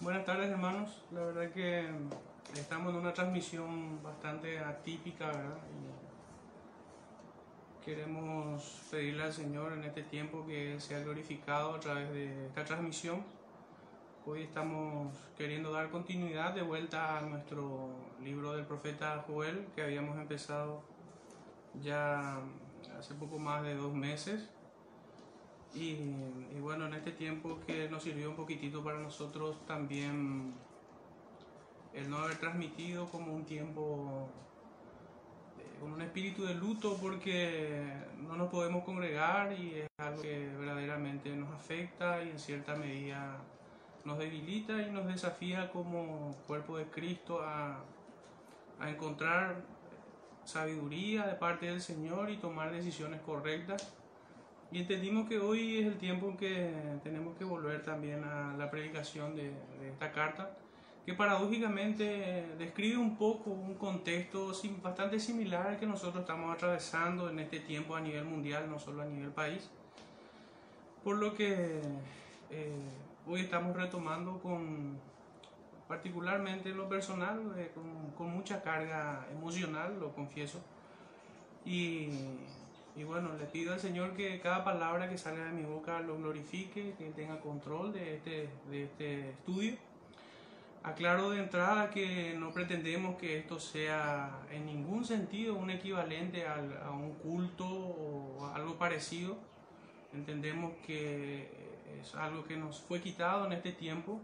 Buenas tardes hermanos, la verdad que estamos en una transmisión bastante atípica, ¿verdad? Y queremos pedirle al Señor en este tiempo que sea glorificado a través de esta transmisión. Hoy estamos queriendo dar continuidad de vuelta a nuestro libro del profeta Joel que habíamos empezado ya hace poco más de dos meses. Y, bueno, en este tiempo que nos sirvió un poquitito para nosotros también el no haber transmitido como un tiempo eh, con un espíritu de luto porque no nos podemos congregar y es algo que verdaderamente nos afecta y en cierta medida nos debilita y nos desafía como cuerpo de Cristo a, a encontrar sabiduría de parte del Señor y tomar decisiones correctas y entendimos que hoy es el tiempo en que tenemos que volver también a la predicación de, esta carta, que paradójicamente describe un poco un contexto bastante similar al que nosotros estamos atravesando en este tiempo a nivel mundial, no solo a nivel país. Por lo que eh, hoy estamos retomando con, particularmente lo personal, eh, con, con mucha carga emocional, lo confieso. Y y bueno, le pido al Señor que cada palabra que salga de mi boca lo glorifique, que tenga control de este, de este estudio. Aclaro de entrada que no pretendemos que esto sea en ningún sentido un equivalente a un culto o algo parecido. Entendemos que es algo que nos fue quitado en este tiempo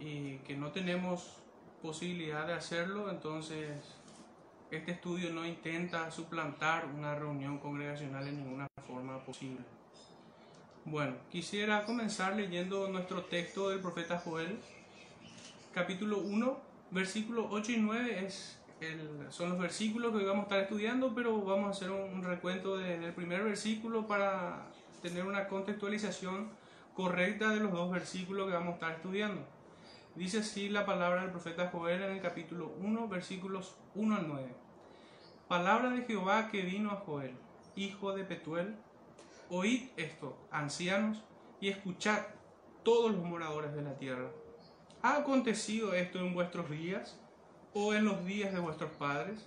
y que no tenemos posibilidad de hacerlo, entonces este estudio no intenta suplantar una reunión congregacional en ninguna forma posible. Bueno, quisiera comenzar leyendo nuestro texto del profeta Joel, capítulo 1, versículos 8 y 9 es el, son los versículos que hoy vamos a estar estudiando, pero vamos a hacer un, recuento del primer versículo para tener una contextualización correcta de los dos versículos que vamos a estar estudiando. Dice así la palabra del profeta Joel en el capítulo 1, versículos 1 al 9. Palabra de Jehová que vino a Joel, hijo de Petuel. Oíd esto, ancianos, y escuchad todos los moradores de la tierra. ¿Ha acontecido esto en vuestros días o en los días de vuestros padres?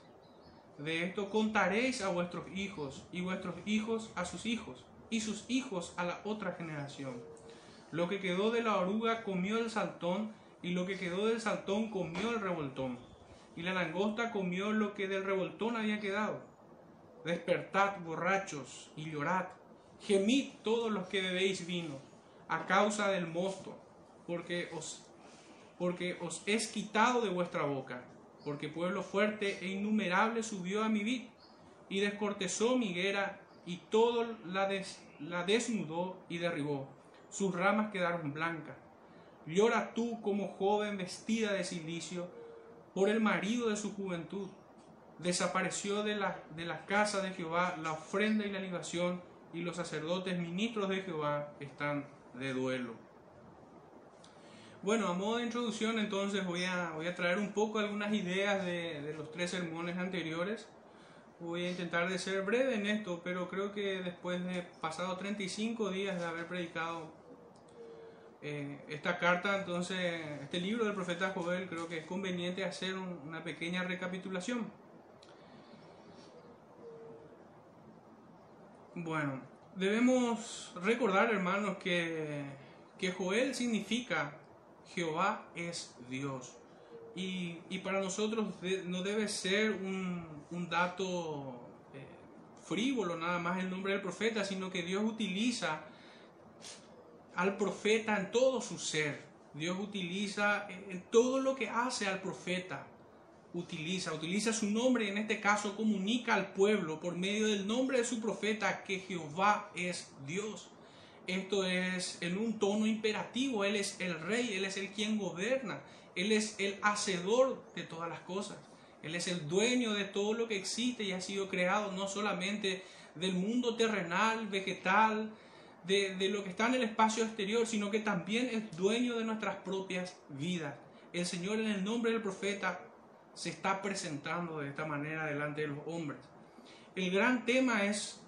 De esto contaréis a vuestros hijos y vuestros hijos a sus hijos y sus hijos a la otra generación. Lo que quedó de la oruga comió el saltón y lo que quedó del saltón comió el revoltón y la langosta comió lo que del revoltón había quedado. Despertad, borrachos, y llorad, gemid todos los que bebéis vino, a causa del mosto, porque os, porque os es quitado de vuestra boca, porque pueblo fuerte e innumerable subió a mi vid, y descortezó mi higuera, y todo la, la desnudó y derribó. Sus ramas quedaron blancas. Llora tú como joven vestida de silicio, por el marido de su juventud. Desapareció de la, de la casa de Jehová la ofrenda y la libación, y los sacerdotes ministros de Jehová están de duelo. Bueno, a modo de introducción entonces voy a, voy a traer un poco algunas ideas de, de los tres sermones anteriores. Voy a intentar de ser breve en esto, pero creo que después de pasado 35 días de haber predicado eh, esta carta, entonces, este libro del profeta Joel, creo que es conveniente hacer una pequeña recapitulación. Bueno, debemos recordar, hermanos, que, que Joel significa Jehová es Dios. Y, y para nosotros no debe ser un, un dato eh, frívolo nada más el nombre del profeta, sino que Dios utiliza al profeta en todo su ser. Dios utiliza en todo lo que hace al profeta. Utiliza, utiliza su nombre en este caso comunica al pueblo por medio del nombre de su profeta que Jehová es Dios. Esto es en un tono imperativo. Él es el rey, Él es el quien gobierna, Él es el hacedor de todas las cosas. Él es el dueño de todo lo que existe y ha sido creado, no solamente del mundo terrenal, vegetal, de, lo que está en el espacio exterior, sino que también es dueño de nuestras propias vidas. El Señor en el nombre del profeta se está presentando de esta manera delante de los hombres. El gran tema es,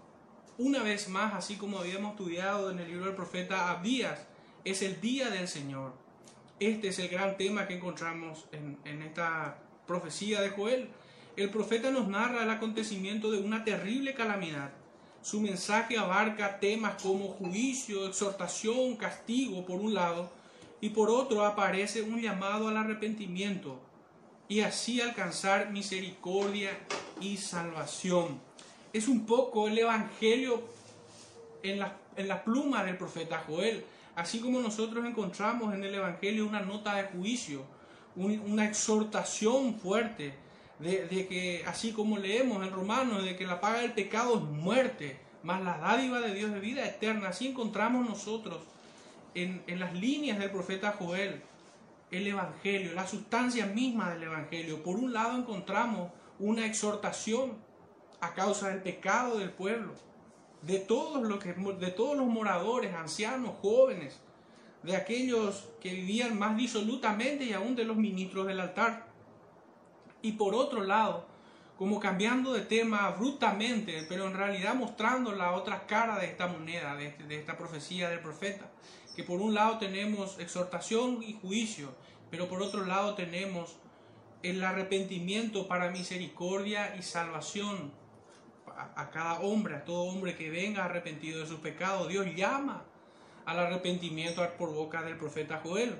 una vez más, así como habíamos estudiado en el libro del profeta Abías, es el día del Señor. Este es el gran tema que encontramos en, en esta profecía de Joel. El profeta nos narra el acontecimiento de una terrible calamidad. Su mensaje abarca temas como juicio, exhortación, castigo, por un lado, y por otro aparece un llamado al arrepentimiento y así alcanzar misericordia y salvación. Es un poco el Evangelio en la, en la pluma del profeta Joel, así como nosotros encontramos en el Evangelio una nota de juicio, una exhortación fuerte de, que, así como leemos en Romanos, de que la paga del pecado es muerte, más la dádiva de Dios de vida eterna, así encontramos nosotros en, en las líneas del profeta Joel el Evangelio, la sustancia misma del Evangelio. Por un lado encontramos una exhortación a causa del pecado del pueblo, de todos, los que, de todos los moradores, ancianos, jóvenes, de aquellos que vivían más disolutamente y aún de los ministros del altar. Y por otro lado, como cambiando de tema abruptamente, pero en realidad mostrando la otra cara de esta moneda, de, este, de esta profecía del profeta, que por un lado tenemos exhortación y juicio, pero por otro lado tenemos el arrepentimiento para misericordia y salvación a, cada hombre, a todo hombre que venga arrepentido de sus pecados. Dios llama al arrepentimiento por boca del profeta Joel.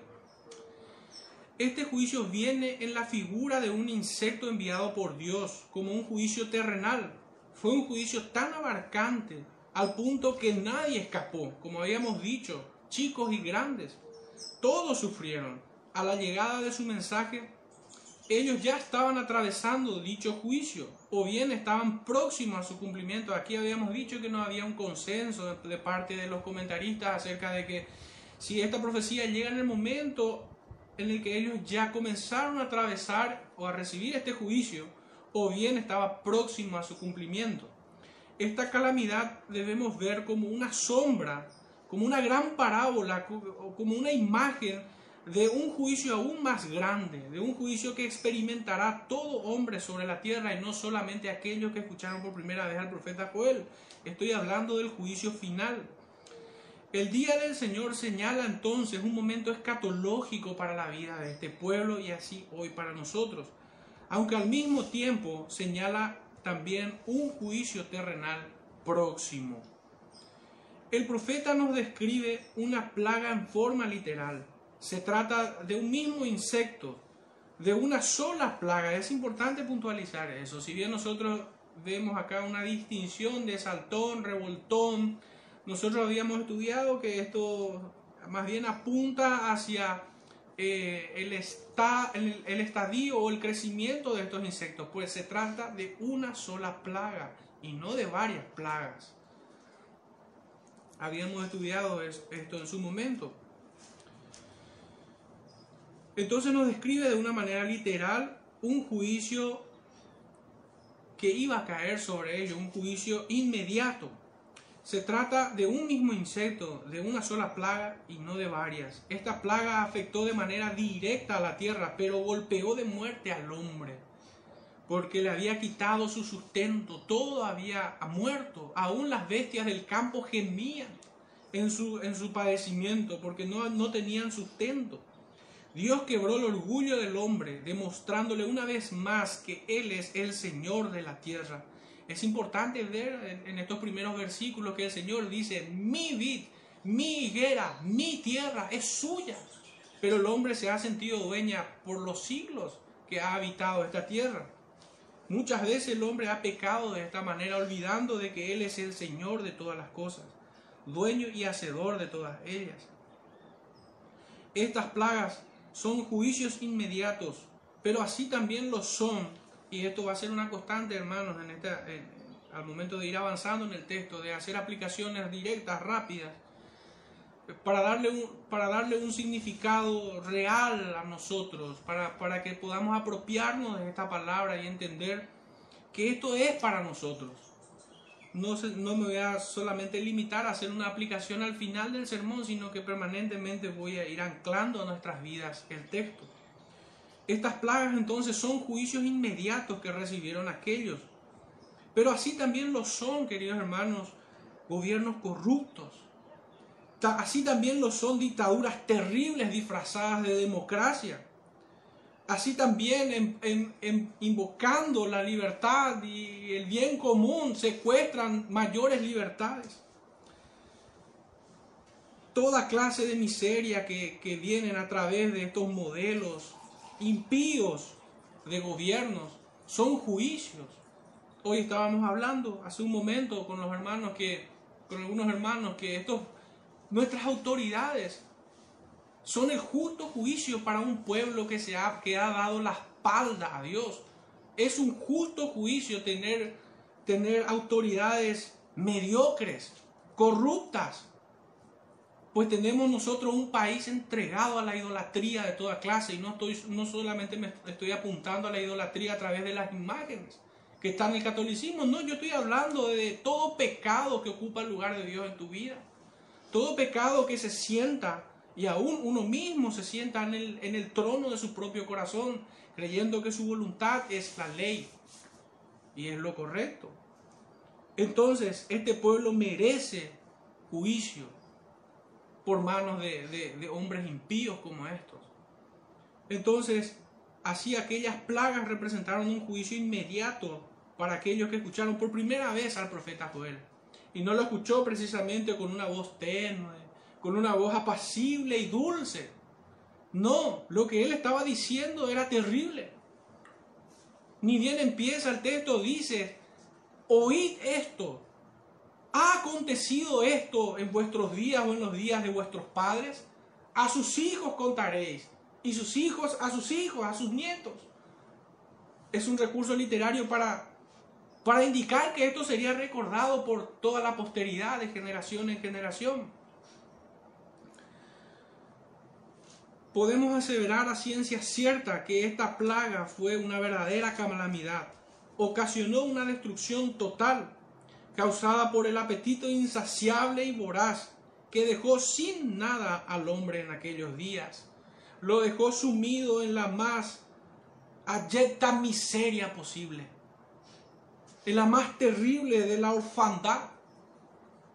Este juicio viene en la figura de un insecto enviado por Dios como un juicio terrenal. Fue un juicio tan abarcante al punto que nadie escapó, como habíamos dicho, chicos y grandes. Todos sufrieron. A la llegada de su mensaje, ellos ya estaban atravesando dicho juicio o bien estaban próximos a su cumplimiento. Aquí habíamos dicho que no había un consenso de parte de los comentaristas acerca de que si esta profecía llega en el momento en el que ellos ya comenzaron a atravesar o a recibir este juicio, o bien estaba próximo a su cumplimiento. Esta calamidad debemos ver como una sombra, como una gran parábola, como una imagen de un juicio aún más grande, de un juicio que experimentará todo hombre sobre la tierra y no solamente aquellos que escucharon por primera vez al profeta Joel. Estoy hablando del juicio final. El día del Señor señala entonces un momento escatológico para la vida de este pueblo y así hoy para nosotros, aunque al mismo tiempo señala también un juicio terrenal próximo. El profeta nos describe una plaga en forma literal se trata de un mismo insecto, de una sola plaga. Es importante puntualizar eso. Si bien nosotros vemos acá una distinción de saltón, revoltón, nosotros habíamos estudiado que esto más bien apunta hacia eh, el, el, estadio o el crecimiento de estos insectos, pues se trata de una sola plaga y no de varias plagas. Habíamos estudiado esto en su momento. Entonces nos describe de una manera literal un juicio que iba a caer sobre ellos, un juicio inmediato. Se trata de un mismo insecto, de una sola plaga y no de varias. Esta plaga afectó de manera directa a la tierra, pero golpeó de muerte al hombre, porque le había quitado su sustento, todo había muerto, aún las bestias del campo gemían en su, en su padecimiento, porque no, no tenían sustento. Dios quebró el orgullo del hombre, demostrándole una vez más que Él es el Señor de la tierra. Es importante ver en, estos primeros versículos que el Señor dice, mi vid, mi higuera, mi tierra es suya. Pero el hombre se ha sentido dueña por los siglos que ha habitado esta tierra. Muchas veces el hombre ha pecado de esta manera, olvidando de que Él es el Señor de todas las cosas, dueño y hacedor de todas ellas. Estas plagas son juicios inmediatos, pero así también lo son, y esto va a ser una constante, hermanos, en esta, al momento de ir avanzando en el texto, de hacer aplicaciones directas, rápidas, para darle un, para darle un significado real a nosotros, para, para que podamos apropiarnos de esta palabra y entender que esto es para nosotros no, me voy a solamente limitar a hacer una aplicación al final del sermón, sino que permanentemente voy a ir anclando a nuestras vidas el texto. Estas plagas entonces son juicios inmediatos que recibieron aquellos. Pero así también lo son, queridos hermanos, gobiernos corruptos. así también lo son dictaduras terribles disfrazadas de democracia. Así también en, invocando la libertad y el bien común secuestran mayores libertades. Toda clase de miseria que, que vienen a través de estos modelos impíos de gobiernos son juicios. Hoy estábamos hablando hace un momento con los hermanos que, con algunos hermanos que estos Nuestras autoridades son el justo juicio para un pueblo que, se ha, que ha dado la espalda a Dios. Es un justo juicio tener, tener autoridades mediocres, corruptas. Pues tenemos nosotros un país entregado a la idolatría de toda clase y no, estoy, no solamente me estoy apuntando a la idolatría a través de las imágenes que están en el catolicismo, no, yo estoy hablando de todo pecado que ocupa el lugar de Dios en tu vida. Todo pecado que se sienta, y aún uno mismo se sienta en el, en el trono de su propio corazón, creyendo que su voluntad es la ley y es lo correcto. Entonces, este pueblo merece juicio por manos de, hombres impíos como estos. Entonces, así aquellas plagas representaron un juicio inmediato para aquellos que escucharon por primera vez al profeta Joel. Y no lo escuchó precisamente con una voz tenue, con una voz apacible y dulce. No, lo que él estaba diciendo era terrible. Ni bien empieza el texto, dice, oíd esto. ¿Ha acontecido esto en vuestros días o en los días de vuestros padres? A sus hijos contaréis, y sus hijos a sus hijos, a sus nietos. Es un recurso literario para para indicar que esto sería recordado por toda la posteridad de generación en generación. Podemos aseverar a ciencia cierta que esta plaga fue una verdadera calamidad. Ocasionó una destrucción total, causada por el apetito insaciable y voraz que dejó sin nada al hombre en aquellos días. Lo dejó sumido en la más ayecta miseria posible en la más terrible de la orfandad,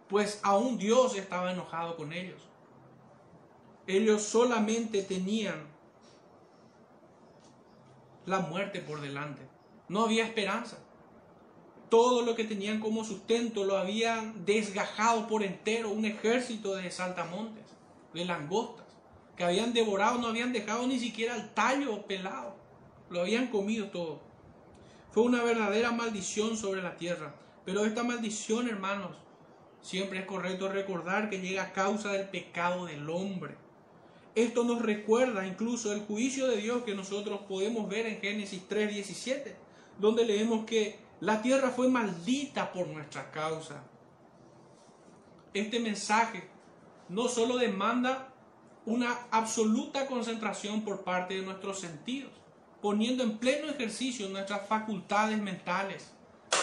pues aún Dios estaba enojado con ellos. Ellos solamente tenían la muerte por delante. No había esperanza. Todo lo que tenían como sustento lo habían desgajado por entero un ejército de saltamontes, de langostas, que habían devorado, no habían dejado ni siquiera el tallo pelado. Lo habían comido todo. Fue una verdadera maldición sobre la tierra. Pero esta maldición, hermanos, siempre es correcto recordar que llega a causa del pecado del hombre. Esto nos recuerda incluso el juicio de Dios que nosotros podemos ver en Génesis 3:17, donde leemos que la tierra fue maldita por nuestra causa. Este mensaje no solo demanda una absoluta concentración por parte de nuestros sentidos, poniendo en pleno ejercicio nuestras facultades mentales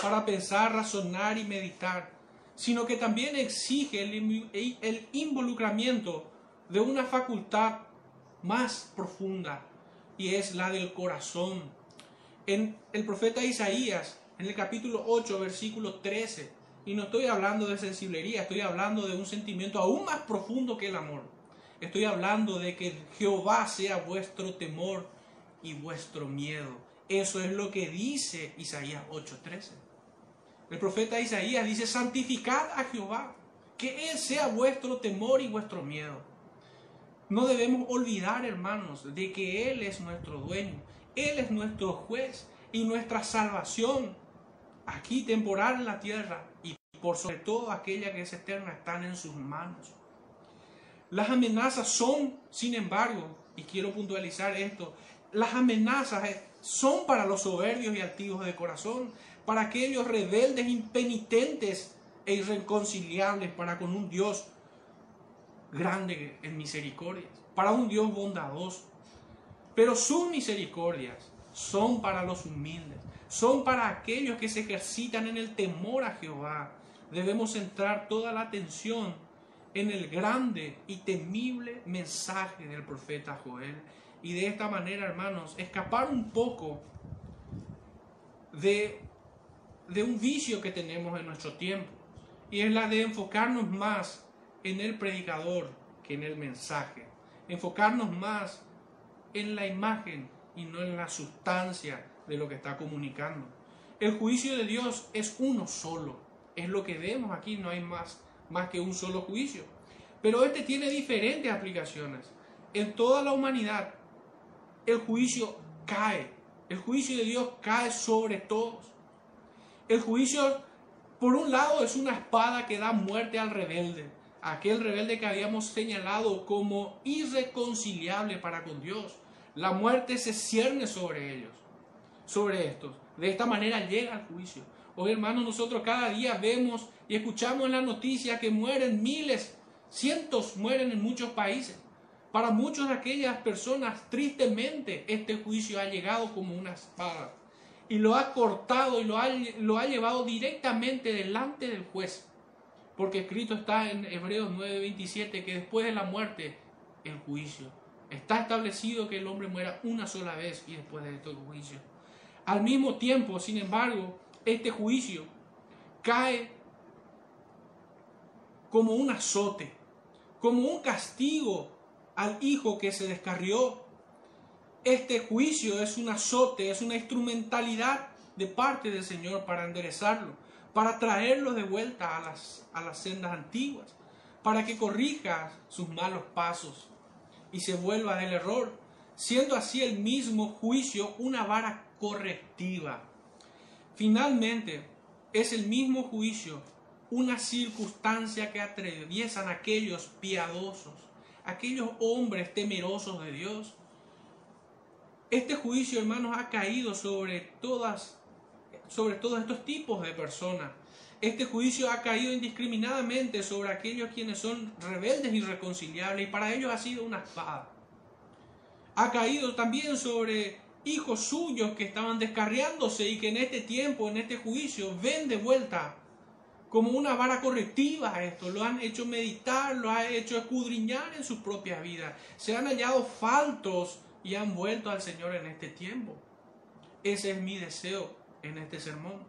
para pensar, razonar y meditar, sino que también exige el, involucramiento de una facultad más profunda y es la del corazón. En el profeta Isaías, en el capítulo 8, versículo 13, y no estoy hablando de sensiblería, estoy hablando de un sentimiento aún más profundo que el amor. Estoy hablando de que Jehová sea vuestro temor y vuestro miedo. Eso es lo que dice Isaías 8:13. El profeta Isaías dice, santificad a Jehová, que Él sea vuestro temor y vuestro miedo. No debemos olvidar, hermanos, de que Él es nuestro dueño, Él es nuestro juez y nuestra salvación aquí temporal en la tierra y por sobre todo aquella que es eterna están en sus manos. Las amenazas son, sin embargo, y quiero puntualizar esto, las amenazas son para los soberbios y altivos de corazón, para aquellos rebeldes, impenitentes e irreconciliables para con un Dios grande en misericordias, para un Dios bondadoso. Pero sus misericordias son para los humildes, son para aquellos que se ejercitan en el temor a Jehová. Debemos centrar toda la atención en el grande y temible mensaje del profeta Joel y de esta manera, hermanos, escapar un poco de, de un vicio que tenemos en nuestro tiempo y es la de enfocarnos más en el predicador que en el mensaje. Enfocarnos más en la imagen y no en la sustancia de lo que está comunicando. El juicio de Dios es uno solo. Es lo que vemos aquí, no hay más, más que un solo juicio. Pero este tiene diferentes aplicaciones. En toda la humanidad, el juicio cae. El juicio de Dios cae sobre todos. El juicio, por un lado, es una espada que da muerte al rebelde. Aquel rebelde que habíamos señalado como irreconciliable para con Dios. La muerte se cierne sobre ellos, sobre estos. De esta manera llega el juicio. Hoy, hermanos, nosotros cada día vemos y escuchamos en la noticia que mueren miles, cientos mueren en muchos países. Para muchas de aquellas personas, tristemente, este juicio ha llegado como una espada y lo ha cortado y lo ha, lo ha llevado directamente delante del juez. Porque escrito está en Hebreos 9:27 que después de la muerte, el juicio. Está establecido que el hombre muera una sola vez y después de esto el juicio. Al mismo tiempo, sin embargo, este juicio cae como un azote, como un castigo al hijo que se descarrió. Este juicio es un azote, es una instrumentalidad de parte del Señor para enderezarlo, para traerlo de vuelta a las, a las sendas antiguas, para que corrija sus malos pasos y se vuelva del error, siendo así el mismo juicio una vara correctiva. Finalmente, es el mismo juicio una circunstancia que atraviesan aquellos piadosos aquellos hombres temerosos de Dios. Este juicio, hermanos, ha caído sobre todas, sobre todos estos tipos de personas. Este juicio ha caído indiscriminadamente sobre aquellos quienes son rebeldes irreconciliables y para ellos ha sido una espada. Ha caído también sobre hijos suyos que estaban descarriándose y que en este tiempo, en este juicio, ven de vuelta como una vara correctiva esto, lo han hecho meditar, lo han hecho escudriñar en sus propias vidas, se han hallado faltos y han vuelto al Señor en este tiempo. Ese es mi deseo en este sermón.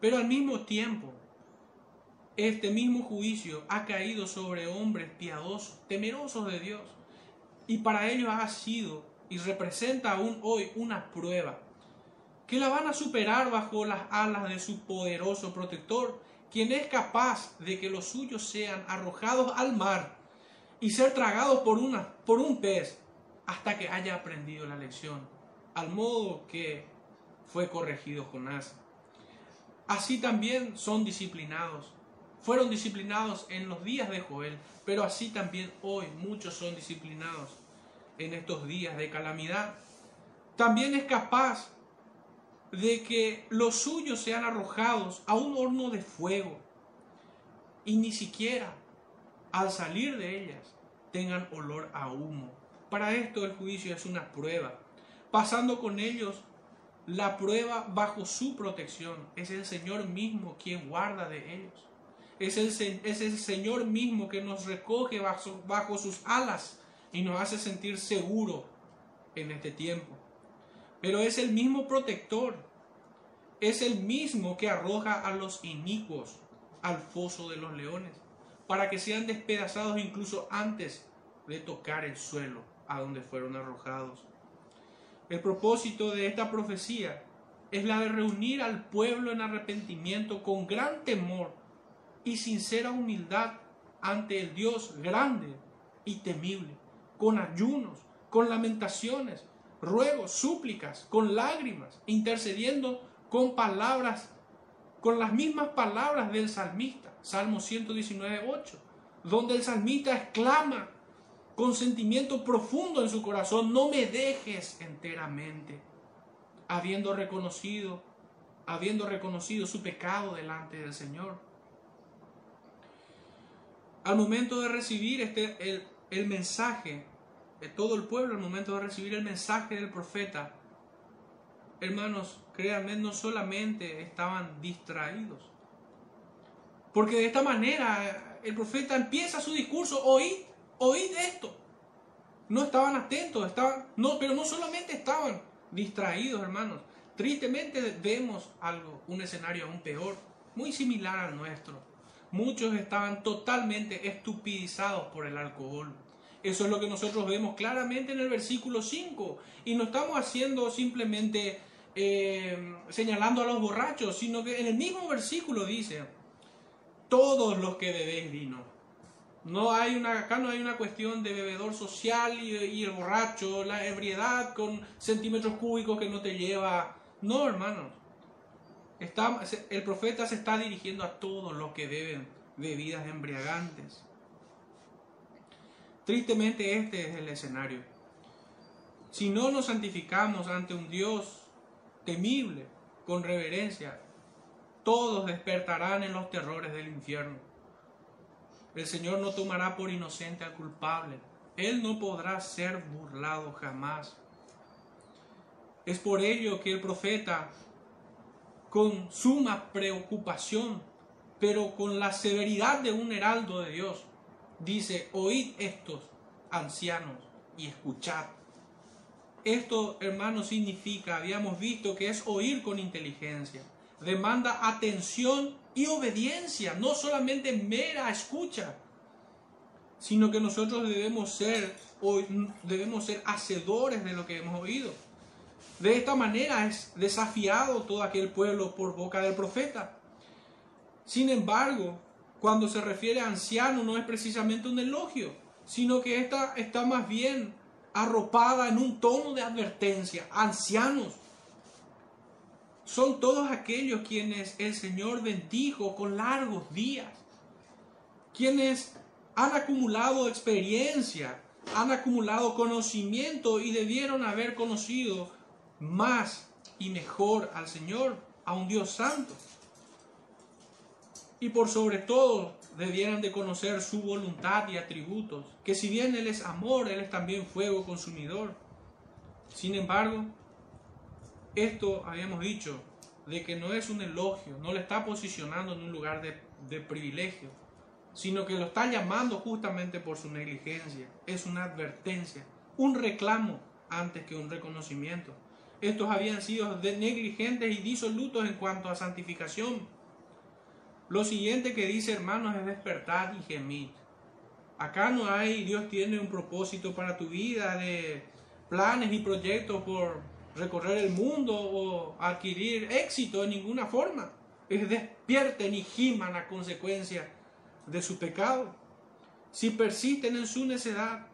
Pero al mismo tiempo, este mismo juicio ha caído sobre hombres piadosos, temerosos de Dios, y para ellos ha sido y representa aún hoy una prueba que la van a superar bajo las alas de su poderoso protector quien es capaz de que los suyos sean arrojados al mar y ser tragados por, una, por un pez hasta que haya aprendido la lección, al modo que fue corregido Jonás. Así también son disciplinados. Fueron disciplinados en los días de Joel, pero así también hoy muchos son disciplinados en estos días de calamidad. También es capaz de que los suyos sean arrojados a un horno de fuego y ni siquiera al salir de ellas tengan olor a humo. Para esto el juicio es una prueba, pasando con ellos la prueba bajo su protección. Es el Señor mismo quien guarda de ellos. Es el, es el Señor mismo que nos recoge bajo, bajo sus alas y nos hace sentir seguros en este tiempo pero es el mismo protector, es el mismo que arroja a los inicuos al foso de los leones, para que sean despedazados incluso antes de tocar el suelo a donde fueron arrojados. El propósito de esta profecía es la de reunir al pueblo en arrepentimiento con gran temor y sincera humildad ante el Dios grande y temible, con ayunos, con lamentaciones, ruegos, súplicas, con lágrimas, intercediendo con palabras, con las mismas palabras del salmista, Salmo 119, 8, donde el salmista exclama con sentimiento profundo en su corazón, no me dejes enteramente, habiendo reconocido, habiendo reconocido su pecado delante del Señor. Al momento de recibir este, el, el mensaje de todo el pueblo al momento de recibir el mensaje del profeta, hermanos, créanme, no solamente estaban distraídos. Porque de esta manera el profeta empieza su discurso, oíd, oíd esto. No estaban atentos, estaban, no, pero no solamente estaban distraídos, hermanos. Tristemente vemos algo, un escenario aún peor, muy similar al nuestro, muchos estaban totalmente estupidizados por el alcohol. Eso es lo que nosotros vemos claramente en el versículo 5. Y no estamos haciendo simplemente eh, señalando a los borrachos, sino que en el mismo versículo dice, todos los que bebéis vino. No hay una, acá no hay una cuestión de bebedor social y, el borracho, la ebriedad con centímetros cúbicos que no te lleva. No, hermanos. El profeta se está dirigiendo a todos los que beben bebidas embriagantes. Tristemente este es el escenario. Si no nos santificamos ante un Dios temible, con reverencia, todos despertarán en los terrores del infierno. El Señor no tomará por inocente al culpable. Él no podrá ser burlado jamás. Es por ello que el profeta, con suma preocupación, pero con la severidad de un heraldo de Dios, dice, oíd estos ancianos y escuchad. Esto, hermanos, significa, habíamos visto que es oír con inteligencia demanda atención y obediencia, no solamente mera escucha, sino que nosotros debemos ser, debemos ser hacedores de lo que hemos oído. De esta manera es desafiado todo aquel pueblo por boca del profeta. Sin embargo, cuando se refiere a anciano no es precisamente un elogio, sino que esta está más bien arropada en un tono de advertencia. Ancianos, son todos aquellos quienes el Señor bendijo con largos días, quienes han acumulado experiencia, han acumulado conocimiento y debieron haber conocido más y mejor al Señor, a un Dios santo. Y por sobre todo debieran de conocer su voluntad y atributos, que si bien Él es amor, Él es también fuego consumidor. Sin embargo, esto habíamos dicho, de que no es un elogio, no le está posicionando en un lugar de, privilegio, sino que lo está llamando justamente por su negligencia. Es una advertencia, un reclamo antes que un reconocimiento. Estos habían sido negligentes y disolutos en cuanto a santificación. Lo siguiente que dice hermanos es despertar y gemir. Acá no hay, Dios tiene un propósito para tu vida de planes y proyectos por recorrer el mundo o adquirir éxito en ninguna forma. Es despierten y giman a consecuencia de su pecado. Si persisten en su necedad,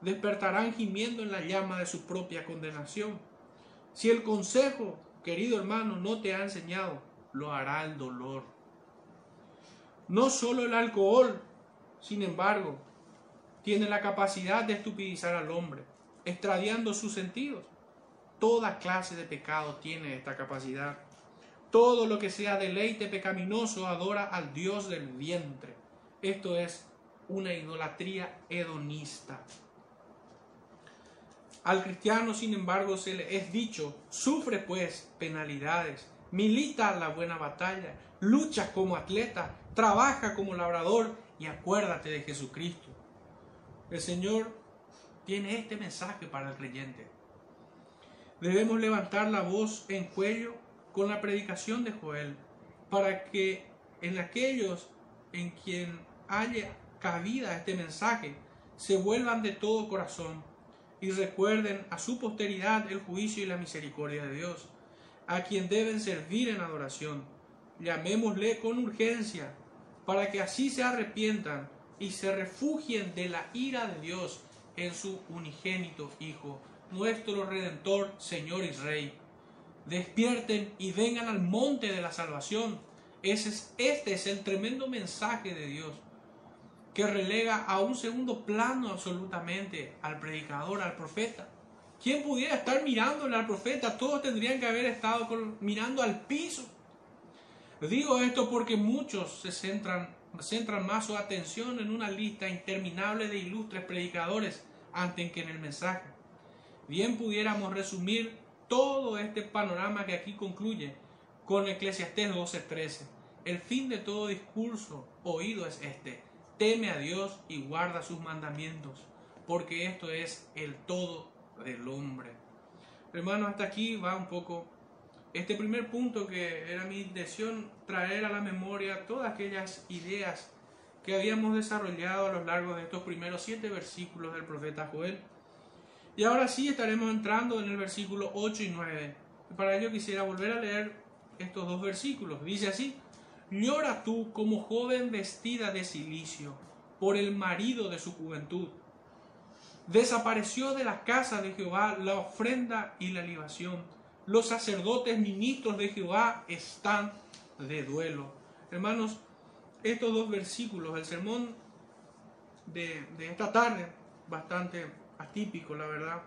despertarán gimiendo en la llama de su propia condenación. Si el consejo, querido hermano, no te ha enseñado, lo hará el dolor. No solo el alcohol, sin embargo, tiene la capacidad de estupidizar al hombre, extradiando sus sentidos. Toda clase de pecado tiene esta capacidad. Todo lo que sea deleite pecaminoso adora al Dios del vientre. Esto es una idolatría hedonista. Al cristiano, sin embargo, se le es dicho, sufre pues penalidades, milita la buena batalla, lucha como atleta, trabaja como labrador y acuérdate de Jesucristo. El Señor tiene este mensaje para el creyente. Debemos levantar la voz en cuello con la predicación de Joel, para que en aquellos en quien haya cabida este mensaje, se vuelvan de todo corazón y recuerden a su posteridad el juicio y la misericordia de Dios, a quien deben servir en adoración. Llamémosle con urgencia, para que así se arrepientan y se refugien de la ira de Dios en su unigénito Hijo nuestro Redentor, Señor y Rey. Despierten y vengan al monte de la salvación. Este es el tremendo mensaje de Dios que relega a un segundo plano absolutamente al predicador, al profeta. ¿Quién pudiera estar mirándole al profeta? Todos tendrían que haber estado mirando al piso. Digo esto porque muchos se centran, centran más su atención en una lista interminable de ilustres predicadores antes que en el mensaje. Bien pudiéramos resumir todo este panorama que aquí concluye con Eclesiastés 12:13. El fin de todo discurso oído es este. Teme a Dios y guarda sus mandamientos, porque esto es el todo del hombre. Hermano, hasta aquí va un poco este primer punto que era mi intención traer a la memoria todas aquellas ideas que habíamos desarrollado a lo largo de estos primeros siete versículos del profeta Joel. Y ahora sí estaremos entrando en el versículo 8 y 9. Para ello quisiera volver a leer estos dos versículos. Dice así, llora tú como joven vestida de silicio por el marido de su juventud. Desapareció de la casa de Jehová la ofrenda y la libación. Los sacerdotes ministros de Jehová están de duelo. Hermanos, estos dos versículos, el sermón de, esta tarde, bastante atípico, la verdad,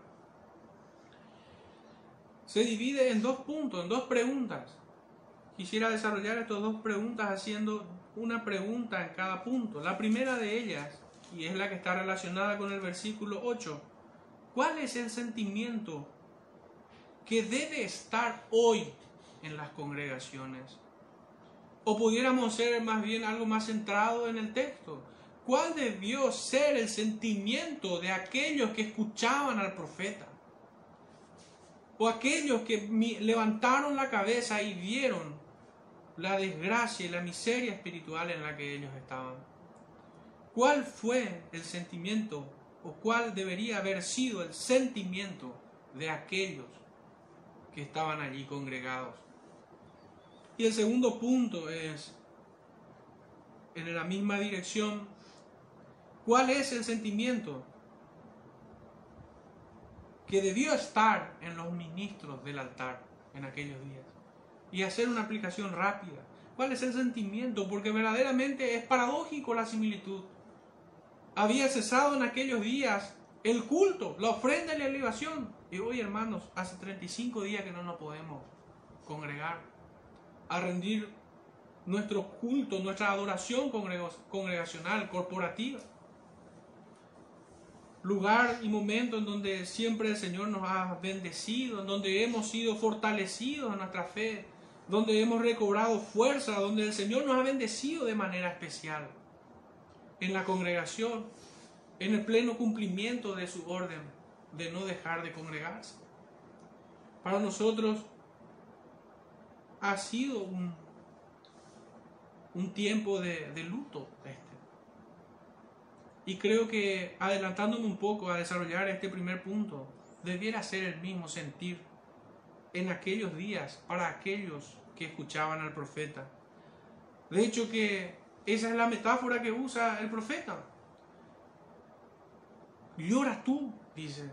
se divide en dos puntos, en dos preguntas. Quisiera desarrollar estas dos preguntas haciendo una pregunta en cada punto. La primera de ellas, y es la que está relacionada con el versículo 8, ¿cuál es el sentimiento que debe estar hoy en las congregaciones? O pudiéramos ser más bien algo más centrado en el texto. ¿Cuál debió ser el sentimiento de aquellos que escuchaban al profeta? O aquellos que levantaron la cabeza y vieron la desgracia y la miseria espiritual en la que ellos estaban. ¿Cuál fue el sentimiento o cuál debería haber sido el sentimiento de aquellos que estaban allí congregados? Y el segundo punto es, en la misma dirección, ¿cuál es el sentimiento que debió estar en los ministros del altar en aquellos días? Y hacer una aplicación rápida. ¿Cuál es el sentimiento? Porque verdaderamente es paradójico la similitud. Había cesado en aquellos días el culto, la ofrenda y la elevación. Y hoy, hermanos, hace 35 días que no nos podemos congregar a rendir nuestro culto, nuestra adoración congregacional, corporativa. Lugar y momento en donde siempre el Señor nos ha bendecido, en donde hemos sido fortalecidos en nuestra fe, donde hemos recobrado fuerza, donde el Señor nos ha bendecido de manera especial. En la congregación, en el pleno cumplimiento de su orden de no dejar de congregarse. Para nosotros ha sido un, un tiempo de, de luto este. Y creo que adelantándome un poco a desarrollar este primer punto, debiera ser el mismo sentir en aquellos días para aquellos que escuchaban al profeta. De hecho que esa es la metáfora que usa el profeta. Llora tú, dice.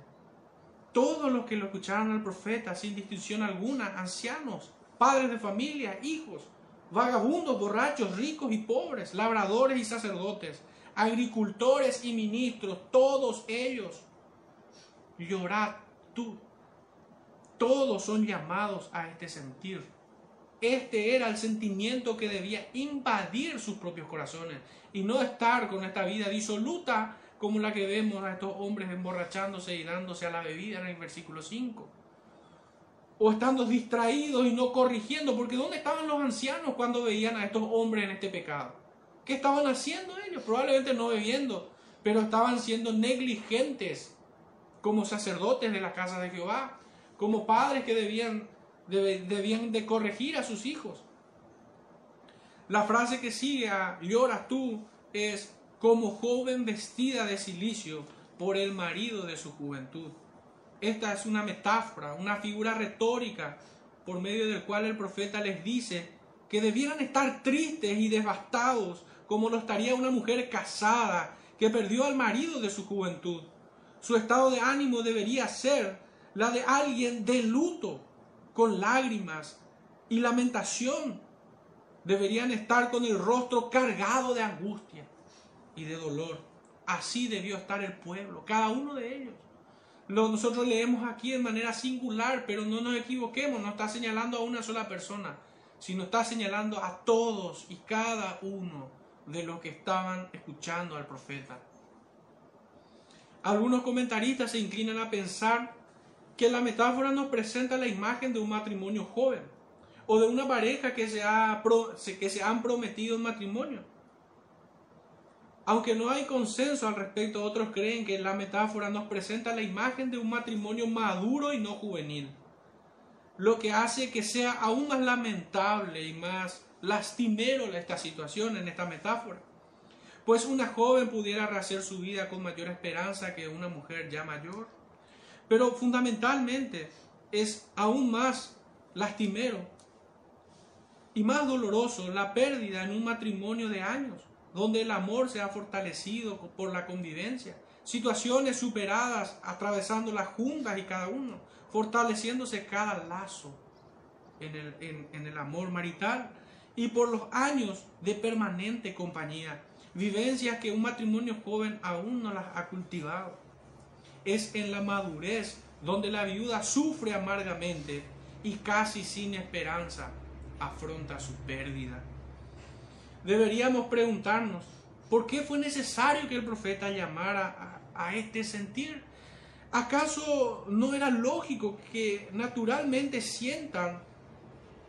Todos los que lo escucharon al profeta, sin distinción alguna, ancianos, padres de familia, hijos, vagabundos, borrachos, ricos y pobres, labradores y sacerdotes, agricultores y ministros, todos ellos, llorad tú. Todos son llamados a este sentir. Este era el sentimiento que debía invadir sus propios corazones y no estar con esta vida disoluta como la que vemos a estos hombres emborrachándose y dándose a la bebida en el versículo 5 o estando distraídos y no corrigiendo, porque ¿dónde estaban los ancianos cuando veían a estos hombres en este pecado? ¿Qué estaban haciendo ellos? Probablemente no bebiendo, pero estaban siendo negligentes como sacerdotes de la casa de Jehová, como padres que debían, debían de corregir a sus hijos. La frase que sigue a lloras tú es como joven vestida de silicio por el marido de su juventud. Esta es una metáfora, una figura retórica por medio del cual el profeta les dice que debieran estar tristes y devastados como lo estaría una mujer casada que perdió al marido de su juventud. Su estado de ánimo debería ser la de alguien de luto, con lágrimas y lamentación. Deberían estar con el rostro cargado de angustia y de dolor. Así debió estar el pueblo, cada uno de ellos nosotros leemos aquí de manera singular, pero no nos equivoquemos, no está señalando a una sola persona, sino está señalando a todos y cada uno de los que estaban escuchando al profeta. Algunos comentaristas se inclinan a pensar que la metáfora nos presenta la imagen de un matrimonio joven o de una pareja que se, ha, que se han prometido en matrimonio aunque no hay consenso al respecto, otros creen que la metáfora nos presenta la imagen de un matrimonio maduro y no juvenil. lo que hace que sea aún más lamentable y más lastimero esta situación en esta metáfora. Pues una joven pudiera rehacer su vida con mayor esperanza que una mujer ya mayor. Pero fundamentalmente es aún más lastimero y más doloroso la pérdida en un matrimonio de años, donde el amor se ha fortalecido por la convivencia, situaciones superadas atravesando las juntas y cada uno, fortaleciéndose cada lazo en el, en el amor marital y por los años de permanente compañía, vivencias que un matrimonio joven aún no las ha cultivado. Es en la madurez donde la viuda sufre amargamente y casi sin esperanza afronta su pérdida. Deberíamos preguntarnos, ¿por qué fue necesario que el profeta llamara a, este sentir? ¿Acaso no era lógico que naturalmente sientan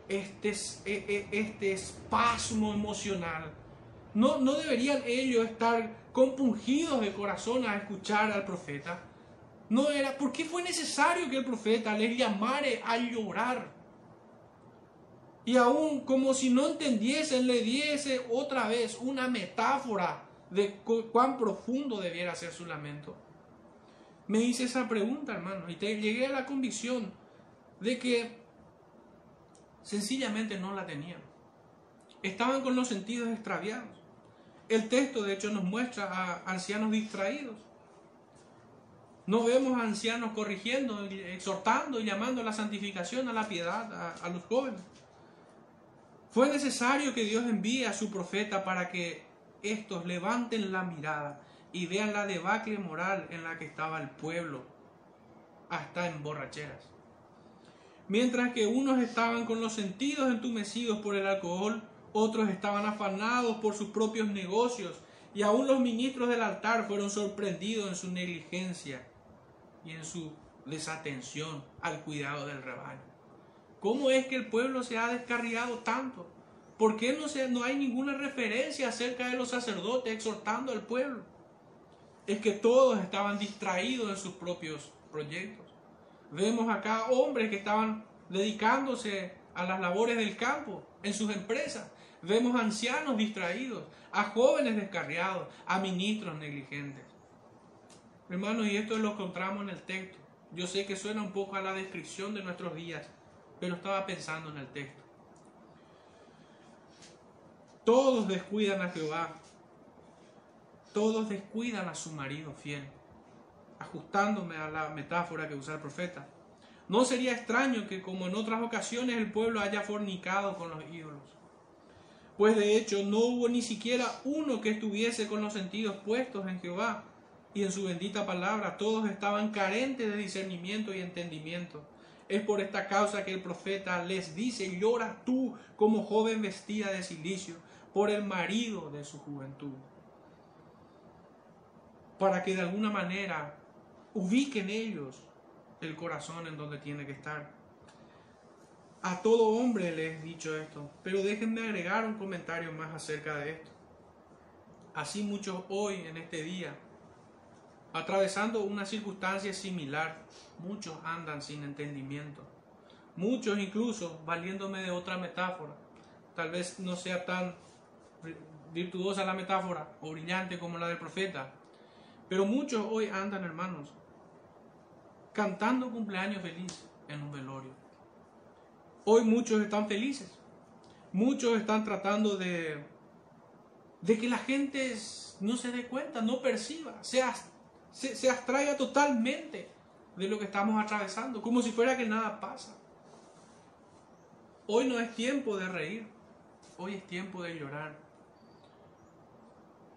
este, e, e, este espasmo emocional? ¿No, ¿No deberían ellos estar compungidos de corazón a escuchar al profeta? No era, ¿por qué fue necesario que el profeta les llamare a llorar? Y aún como si no entendiesen, le diese otra vez una metáfora de cuán profundo debiera ser su lamento. Me hice esa pregunta, hermano, y te llegué a la convicción de que sencillamente no la tenían. Estaban con los sentidos extraviados. El texto, de hecho, nos muestra a ancianos distraídos no vemos a ancianos corrigiendo, exhortando y llamando a la santificación, a la piedad, a, los jóvenes. Fue necesario que Dios envíe a su profeta para que estos levanten la mirada y vean la debacle moral en la que estaba el pueblo, hasta en borracheras. Mientras que unos estaban con los sentidos entumecidos por el alcohol, otros estaban afanados por sus propios negocios, y aún los ministros del altar fueron sorprendidos en su negligencia y en su desatención al cuidado del rebaño. ¿Cómo es que el pueblo se ha descarriado tanto? ¿Por qué no, se, no hay ninguna referencia acerca de los sacerdotes exhortando al pueblo? Es que todos estaban distraídos en sus propios proyectos. Vemos acá hombres que estaban dedicándose a las labores del campo, en sus empresas. Vemos ancianos distraídos, a jóvenes descarriados, a ministros negligentes. Hermanos, y esto lo encontramos en el texto. Yo sé que suena un poco a la descripción de nuestros días, pero estaba pensando en el texto. Todos descuidan a Jehová. Todos descuidan a su marido fiel. Ajustándome a la metáfora que usa el profeta. No sería extraño que como en otras ocasiones el pueblo haya fornicado con los ídolos. Pues de hecho no hubo ni siquiera uno que estuviese con los sentidos puestos en Jehová y en su bendita palabra. Todos estaban carentes de discernimiento y entendimiento. Es por esta causa que el profeta les dice, llora tú como joven vestida de silicio por el marido de su juventud. Para que de alguna manera ubiquen ellos el corazón en donde tiene que estar. A todo hombre les he dicho esto, pero déjenme agregar un comentario más acerca de esto. Así muchos hoy en este día atravesando una circunstancia similar. Muchos andan sin entendimiento. Muchos incluso, valiéndome de otra metáfora, tal vez no sea tan virtuosa la metáfora o brillante como la del profeta, pero muchos hoy andan, hermanos, cantando cumpleaños feliz en un velorio. Hoy muchos están felices. Muchos están tratando de, de que la gente no se dé cuenta, no perciba, sea se, se abstraiga totalmente de lo que estamos atravesando, como si fuera que nada pasa. Hoy no es tiempo de reír, hoy es tiempo de llorar.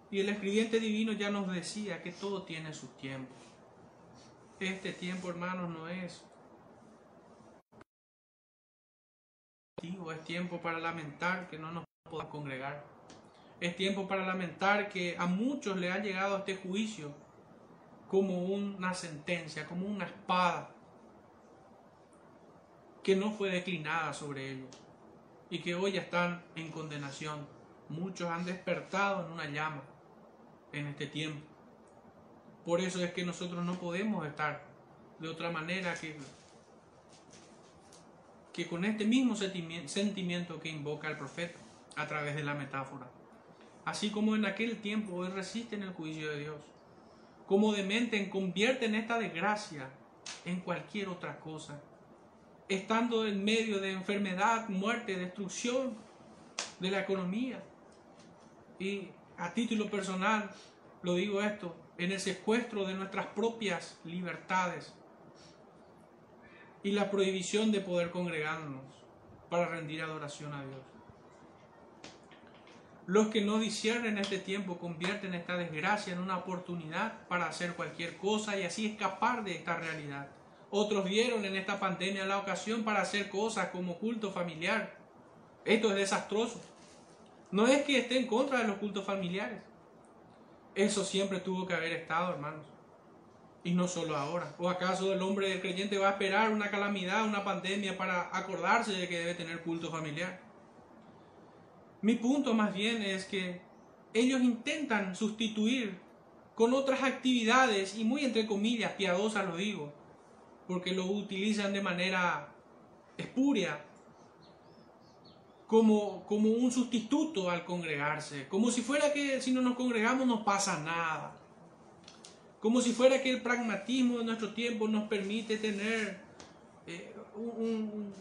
Y el escribiente divino ya nos decía que todo tiene su tiempo. Este tiempo, hermanos, no es es tiempo para lamentar que no nos podamos congregar. Es tiempo para lamentar que a muchos le ha llegado este juicio como una sentencia, como una espada que no fue declinada sobre ellos y que hoy están en condenación. Muchos han despertado en una llama en este tiempo. Por eso es que nosotros no podemos estar de otra manera que que con este mismo sentimiento que invoca el profeta a través de la metáfora. Así como en aquel tiempo hoy resisten el juicio de Dios. Como dementen, convierten esta desgracia en cualquier otra cosa. Estando en medio de enfermedad, muerte, destrucción de la economía. Y a título personal lo digo esto, en el secuestro de nuestras propias libertades y la prohibición de poder congregarnos para rendir adoración a Dios. Los que no disciernen este tiempo convierten esta desgracia en una oportunidad para hacer cualquier cosa y así escapar de esta realidad. Otros vieron en esta pandemia la ocasión para hacer cosas como culto familiar. Esto es desastroso. No es que esté en contra de los cultos familiares. Eso siempre tuvo que haber estado, hermanos. Y no solo ahora. ¿O acaso el hombre creyente va a esperar una calamidad, una pandemia para acordarse de que debe tener culto familiar? Mi punto más bien es que ellos intentan sustituir con otras actividades, y muy entre comillas, piadosas lo digo, porque lo utilizan de manera espuria, como, como un sustituto al congregarse, como si fuera que si no nos congregamos no pasa nada. Como si fuera que el pragmatismo de nuestro tiempo nos permite tener eh, un,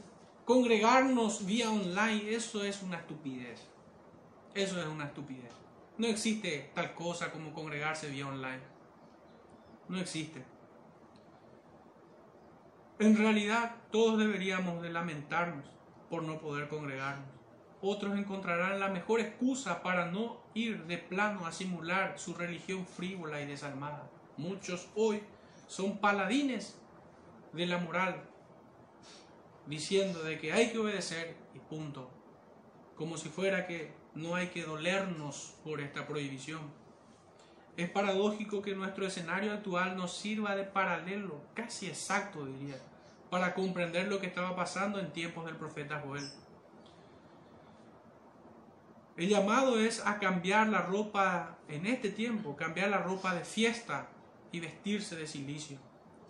congregarnos vía online. Eso es una estupidez. Eso es una estupidez. No existe tal cosa como congregarse vía online. No existe. En realidad, todos deberíamos de lamentarnos por no poder congregarnos. Otros encontrarán la mejor excusa para no ir de plano a simular su religión frívola y desalmada. Muchos hoy son paladines de la moral, diciendo de que hay que obedecer y punto. Como si fuera que no hay que dolernos por esta prohibición. Es paradójico que nuestro escenario actual nos sirva de paralelo, casi exacto diría, para comprender lo que estaba pasando en tiempos del profeta Joel. El llamado es a cambiar la ropa en este tiempo, cambiar la ropa de fiesta y vestirse de silicio.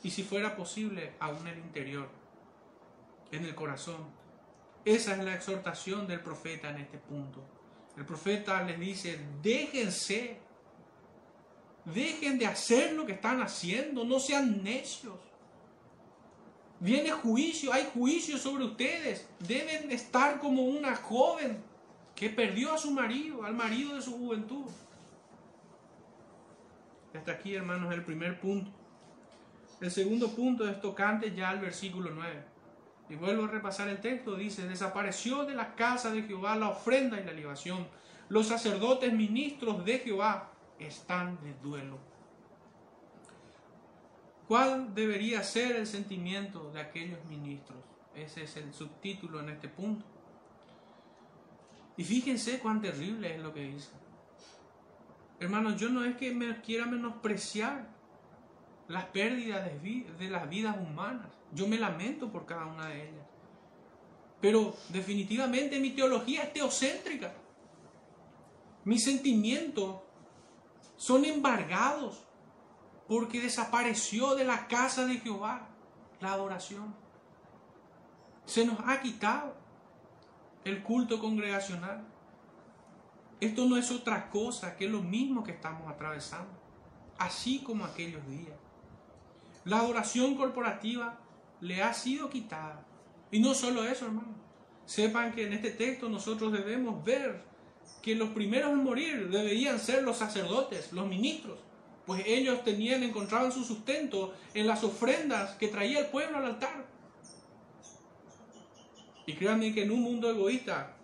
Y si fuera posible, aún el interior, en el corazón. Esa es la exhortación del profeta en este punto. El profeta les dice, déjense, dejen de hacer lo que están haciendo, no sean necios. Viene juicio, hay juicio sobre ustedes. Deben estar como una joven que perdió a su marido, al marido de su juventud. Hasta aquí, hermanos, el primer punto. El segundo punto es tocante ya al versículo 9. Y vuelvo a repasar el texto. Dice, desapareció de la casa de Jehová la ofrenda y la libación. Los sacerdotes ministros de Jehová están de duelo. ¿Cuál debería ser el sentimiento de aquellos ministros? Ese es el subtítulo en este punto. Y fíjense cuán terrible es lo que dice. Hermanos, yo no es que me quiera menospreciar las pérdidas de, las vidas humanas. Yo me lamento por cada una de ellas. Pero definitivamente mi teología es teocéntrica. Mis sentimientos son embargados porque desapareció de la casa de Jehová la adoración. Se nos ha quitado el culto congregacional. Esto no es otra cosa que lo mismo que estamos atravesando, así como aquellos días. La adoración corporativa le ha sido quitada. Y no solo eso, hermano. Sepan que en este texto nosotros debemos ver que los primeros en morir deberían ser los sacerdotes, los ministros, pues ellos tenían, encontraban su sustento en las ofrendas que traía el pueblo al altar. Y créanme que en un mundo egoísta,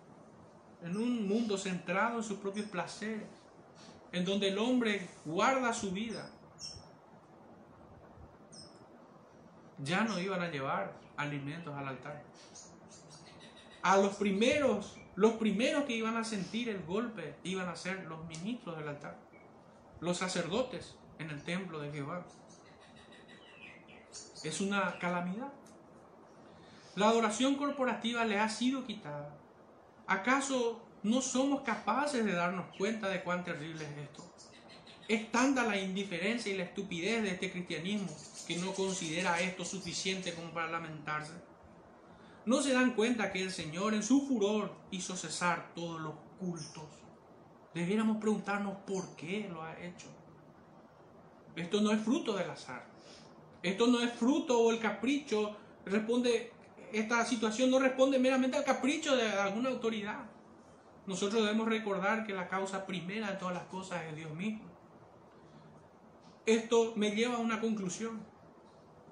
en un mundo centrado en sus propios placeres, en donde el hombre guarda su vida, ya no iban a llevar alimentos al altar. A los primeros, los primeros que iban a sentir el golpe iban a ser los ministros del altar, los sacerdotes en el templo de Jehová. Es una calamidad. La adoración corporativa le ha sido quitada. ¿Acaso no somos capaces de darnos cuenta de cuán terrible es esto? Es tanta la indiferencia y la estupidez de este cristianismo que no considera esto suficiente como para lamentarse. no se dan cuenta que el Señor en su furor hizo cesar todos los cultos. Debiéramos preguntarnos por qué lo ha hecho. Esto no es fruto del azar. Esto no es fruto o el capricho. Responde, esta situación no responde meramente al capricho de alguna autoridad. Nosotros debemos recordar que la causa primera de todas las cosas es Dios mismo. Esto me lleva a una conclusión.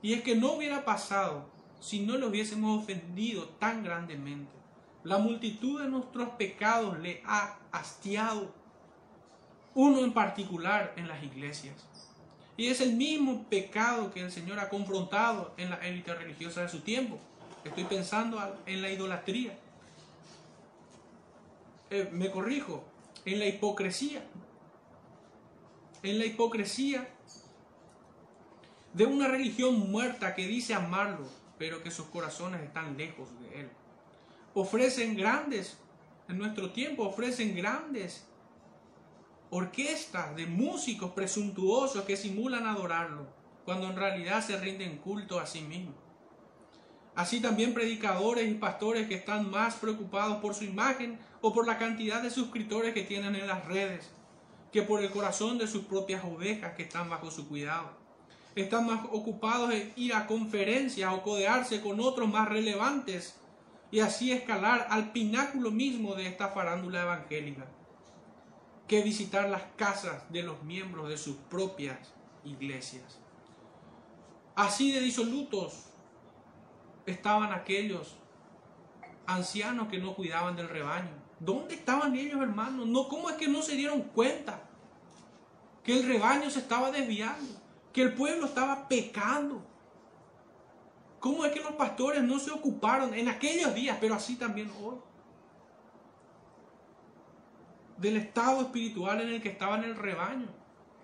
Y es que no hubiera pasado si no lo hubiésemos ofendido tan grandemente. La multitud de nuestros pecados le ha hastiado. Uno en particular en las iglesias. Y es el mismo pecado que el Señor ha confrontado en la élite religiosa de su tiempo. Estoy pensando en la idolatría. Eh, me corrijo, en la hipocresía. En la hipocresía de una religión muerta que dice amarlo, pero que sus corazones están lejos de Él. Ofrecen grandes, en nuestro tiempo, ofrecen grandes orquestas de músicos presuntuosos que simulan adorarlo, cuando en realidad se rinden culto a sí mismos. Así también predicadores y pastores que están más preocupados por su imagen o por la cantidad de suscriptores que tienen en las redes, que por el corazón de sus propias ovejas que están bajo su cuidado. Están más ocupados en ir a conferencias o codearse con otros más relevantes y así escalar al pináculo mismo de esta farándula evangélica que visitar las casas de los miembros de sus propias iglesias. Así de disolutos estaban aquellos ancianos que no cuidaban del rebaño. ¿Dónde estaban ellos, hermanos? No, ¿cómo es que no se dieron cuenta que el rebaño se estaba desviando, que el pueblo estaba pecando? ¿Cómo es que los pastores no se ocuparon en aquellos días, pero así también hoy? del estado espiritual en el que estaba en el rebaño.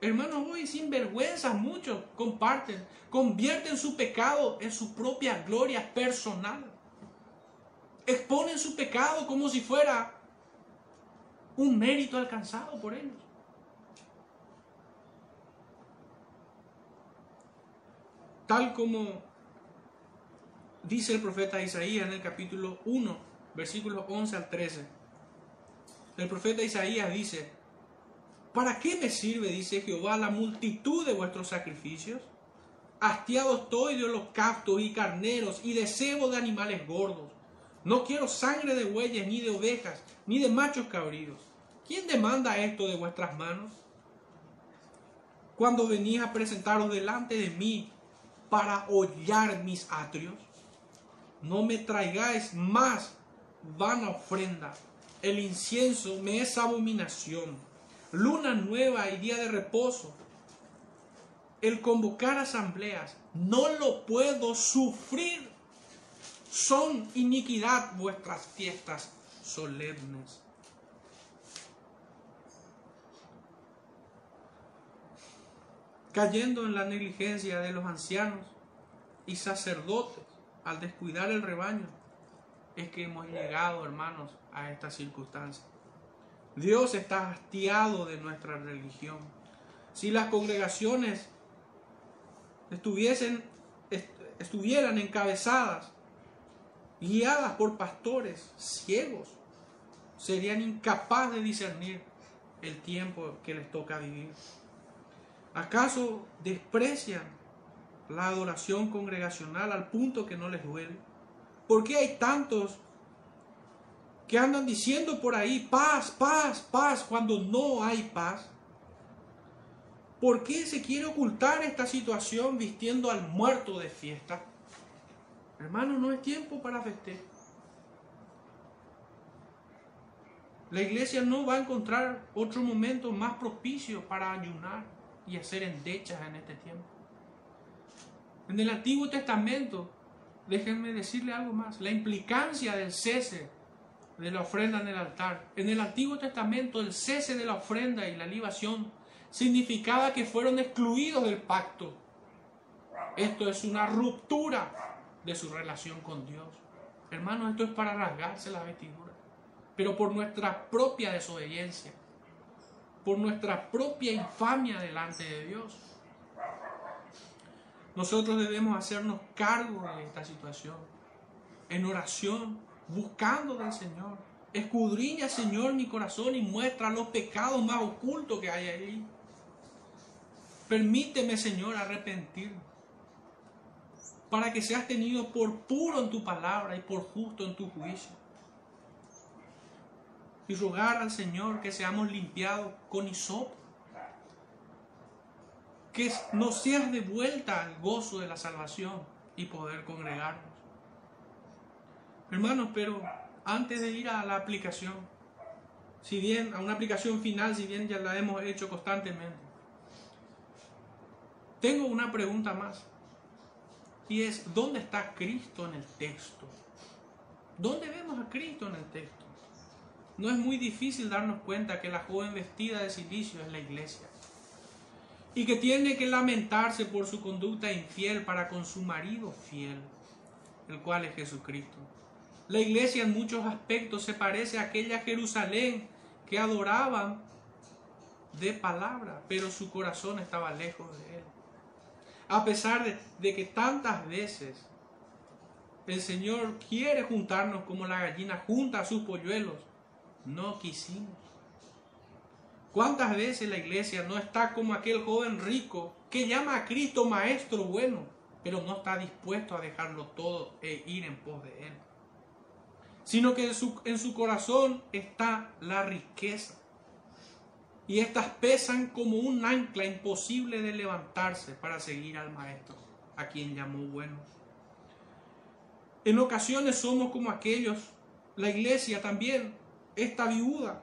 Hermanos, hoy sin vergüenza muchos comparten, convierten su pecado en su propia gloria personal. Exponen su pecado como si fuera un mérito alcanzado por ellos. Tal como dice el profeta Isaías en el capítulo 1, versículos 11 al 13. El profeta Isaías dice, ¿para qué me sirve, dice Jehová, la multitud de vuestros sacrificios? Hastiado estoy de holocaustos y carneros y de cebo de animales gordos. No quiero sangre de bueyes, ni de ovejas, ni de machos cabríos. ¿Quién demanda esto de vuestras manos? Cuando venís a presentaros delante de mí para hollar mis atrios, no me traigáis más vana ofrenda el incienso me es abominación. Luna nueva y día de reposo. El convocar asambleas, no lo puedo sufrir. Son iniquidad vuestras fiestas solemnes. Cayendo en la negligencia de los ancianos y sacerdotes al descuidar el rebaño, es que hemos llegado, hermanos, a esta circunstancia. Dios está hastiado de nuestra religión. Si las congregaciones estuviesen, estuvieran encabezadas, guiadas por pastores ciegos, serían incapaces de discernir el tiempo que les toca vivir. ¿Acaso desprecian la adoración congregacional al punto que no les duele? ¿Por qué hay tantos que andan diciendo por ahí paz, paz, paz, cuando no hay paz? ¿Por qué se quiere ocultar esta situación vistiendo al muerto de fiesta? Hermano, no es tiempo para festejar. La iglesia no va a encontrar otro momento más propicio para ayunar y hacer endechas en este tiempo. En el Antiguo Testamento, déjenme decirle algo más, la implicancia del cese de la ofrenda en el altar. En el Antiguo Testamento el cese de la ofrenda y la libación significaba que fueron excluidos del pacto. Esto es una ruptura de su relación con Dios. Hermanos, esto es para rasgarse la vestidura. Pero por nuestra propia desobediencia, por nuestra propia infamia delante de Dios. Nosotros debemos hacernos cargo de esta situación en oración, buscando del Señor. Escudriña, Señor, mi corazón y muestra los pecados más ocultos que hay ahí. Permíteme, Señor, arrepentirme para que seas tenido por puro en tu palabra y por justo en tu juicio. Y rogar al Señor que seamos limpiados con hisopo. Que nos seas de vuelta al gozo de la salvación y poder congregarnos. Hermanos, pero antes de ir a la aplicación, si bien a una aplicación final, si bien ya la hemos hecho constantemente, tengo una pregunta más. Y es, ¿dónde está Cristo en el texto? ¿Dónde vemos a Cristo en el texto? No es muy difícil darnos cuenta que la joven vestida de silicio es la iglesia. Y que tiene que lamentarse por su conducta infiel para con su marido fiel, el cual es Jesucristo. La iglesia en muchos aspectos se parece a aquella Jerusalén que adoraban de palabra, pero su corazón estaba lejos de él. A pesar de, que tantas veces el Señor quiere juntarnos como la gallina junta a sus polluelos, no quisimos. ¿Cuántas veces la iglesia no está como aquel joven rico que llama a Cristo maestro bueno, pero no está dispuesto a dejarlo todo e ir en pos de Él? sino que en su, corazón está la riqueza. Y estas pesan como un ancla imposible de levantarse para seguir al Maestro, a quien llamó bueno. En ocasiones somos como aquellos, la iglesia también, esta viuda,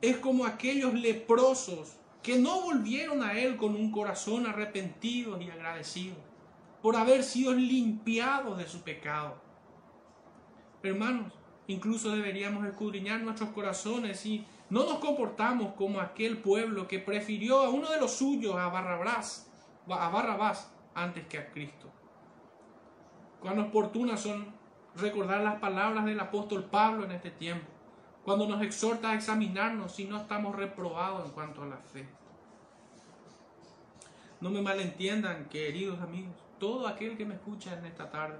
es como aquellos leprosos que no volvieron a Él con un corazón arrepentido y agradecido por haber sido limpiados de su pecado. Hermanos, incluso deberíamos escudriñar nuestros corazones y no nos comportamos como aquel pueblo que prefirió a uno de los suyos, a Barrabás, a Barrabás antes que a Cristo. Cuán oportunas son recordar las palabras del apóstol Pablo en este tiempo, cuando nos exhorta a examinarnos si no estamos reprobados en cuanto a la fe. No me malentiendan, queridos amigos, todo aquel que me escucha en esta tarde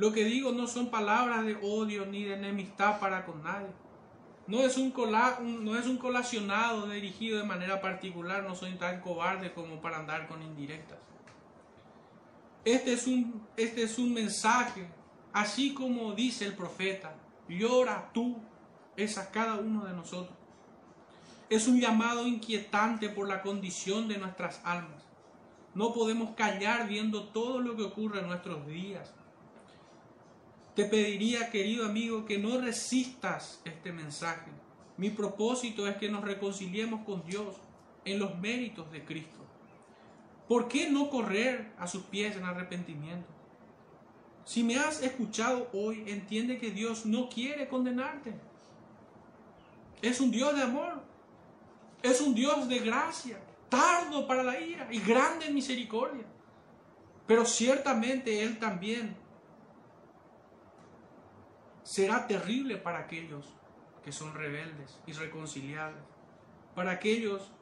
lo que digo no son palabras de odio ni de enemistad para con nadie. No es un, no es un colacionado dirigido de manera particular, no soy tan cobarde como para andar con indirectas. Este es un, este es un mensaje, así como dice el profeta, llora tú, es a cada uno de nosotros. Es un llamado inquietante por la condición de nuestras almas. No podemos callar viendo todo lo que ocurre en nuestros días te pediría, querido amigo, que no resistas este mensaje. Mi propósito es que nos reconciliemos con Dios en los méritos de Cristo. ¿Por qué no correr a sus pies en arrepentimiento? Si me has escuchado hoy, entiende que Dios no quiere condenarte. Es un Dios de amor. Es un Dios de gracia, tardo para la ira y grande en misericordia. Pero ciertamente Él también será terrible para aquellos que son rebeldes, irreconciliables, para aquellos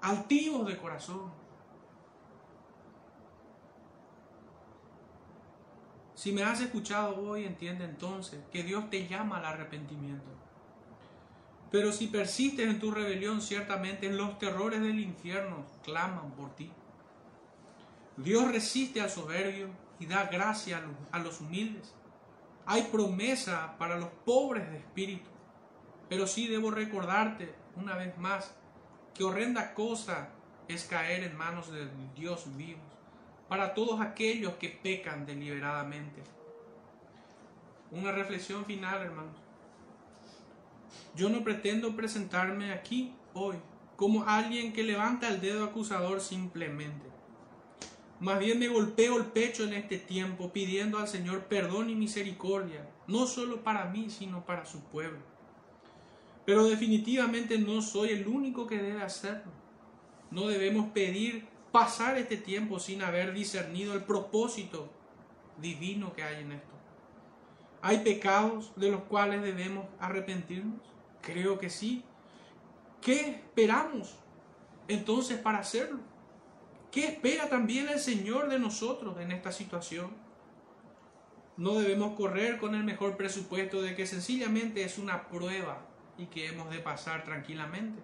altivos de corazón. Si me has escuchado hoy, entiende entonces que Dios te llama al arrepentimiento. Pero si persistes en tu rebelión, ciertamente los terrores del infierno claman por ti. Dios resiste al soberbio y da gracia a los humildes. Hay promesa para los pobres de espíritu. Pero sí debo recordarte una vez más que horrenda cosa es caer en manos de Dios vivo para todos aquellos que pecan deliberadamente. Una reflexión final, hermanos. Yo no pretendo presentarme aquí hoy como alguien que levanta el dedo acusador simplemente. Más bien me golpeo el pecho en este tiempo pidiendo al Señor perdón y misericordia, no solo para mí, sino para su pueblo. Pero definitivamente no soy el único que debe hacerlo. No debemos pedir pasar este tiempo sin haber discernido el propósito divino que hay en esto. ¿Hay pecados de los cuales debemos arrepentirnos? Creo que sí. ¿Qué esperamos entonces para hacerlo? ¿Qué espera también el Señor de nosotros en esta situación? No debemos correr con el mejor presupuesto de que sencillamente es una prueba y que hemos de pasar tranquilamente.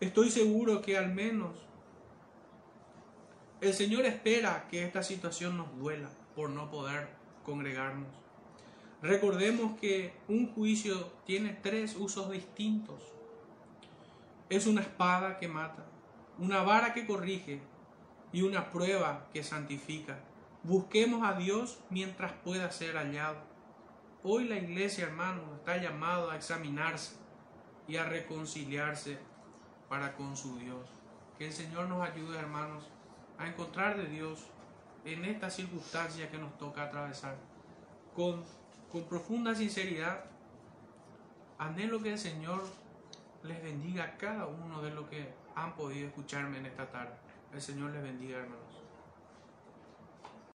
Estoy seguro que al menos el Señor espera que esta situación nos duela por no poder congregarnos. Recordemos que un juicio tiene tres usos distintos. Es una espada que mata, una vara que corrige y una prueba que santifica. Busquemos a Dios mientras pueda ser hallado. Hoy la iglesia, hermanos, está llamado a examinarse y a reconciliarse para con su Dios. Que el Señor nos ayude, hermanos, a encontrar de Dios en esta circunstancia que nos toca atravesar. Con, con profunda sinceridad, anhelo que el Señor les bendiga a cada uno de los que han podido escucharme en esta tarde. El Señor les bendiga, hermanos.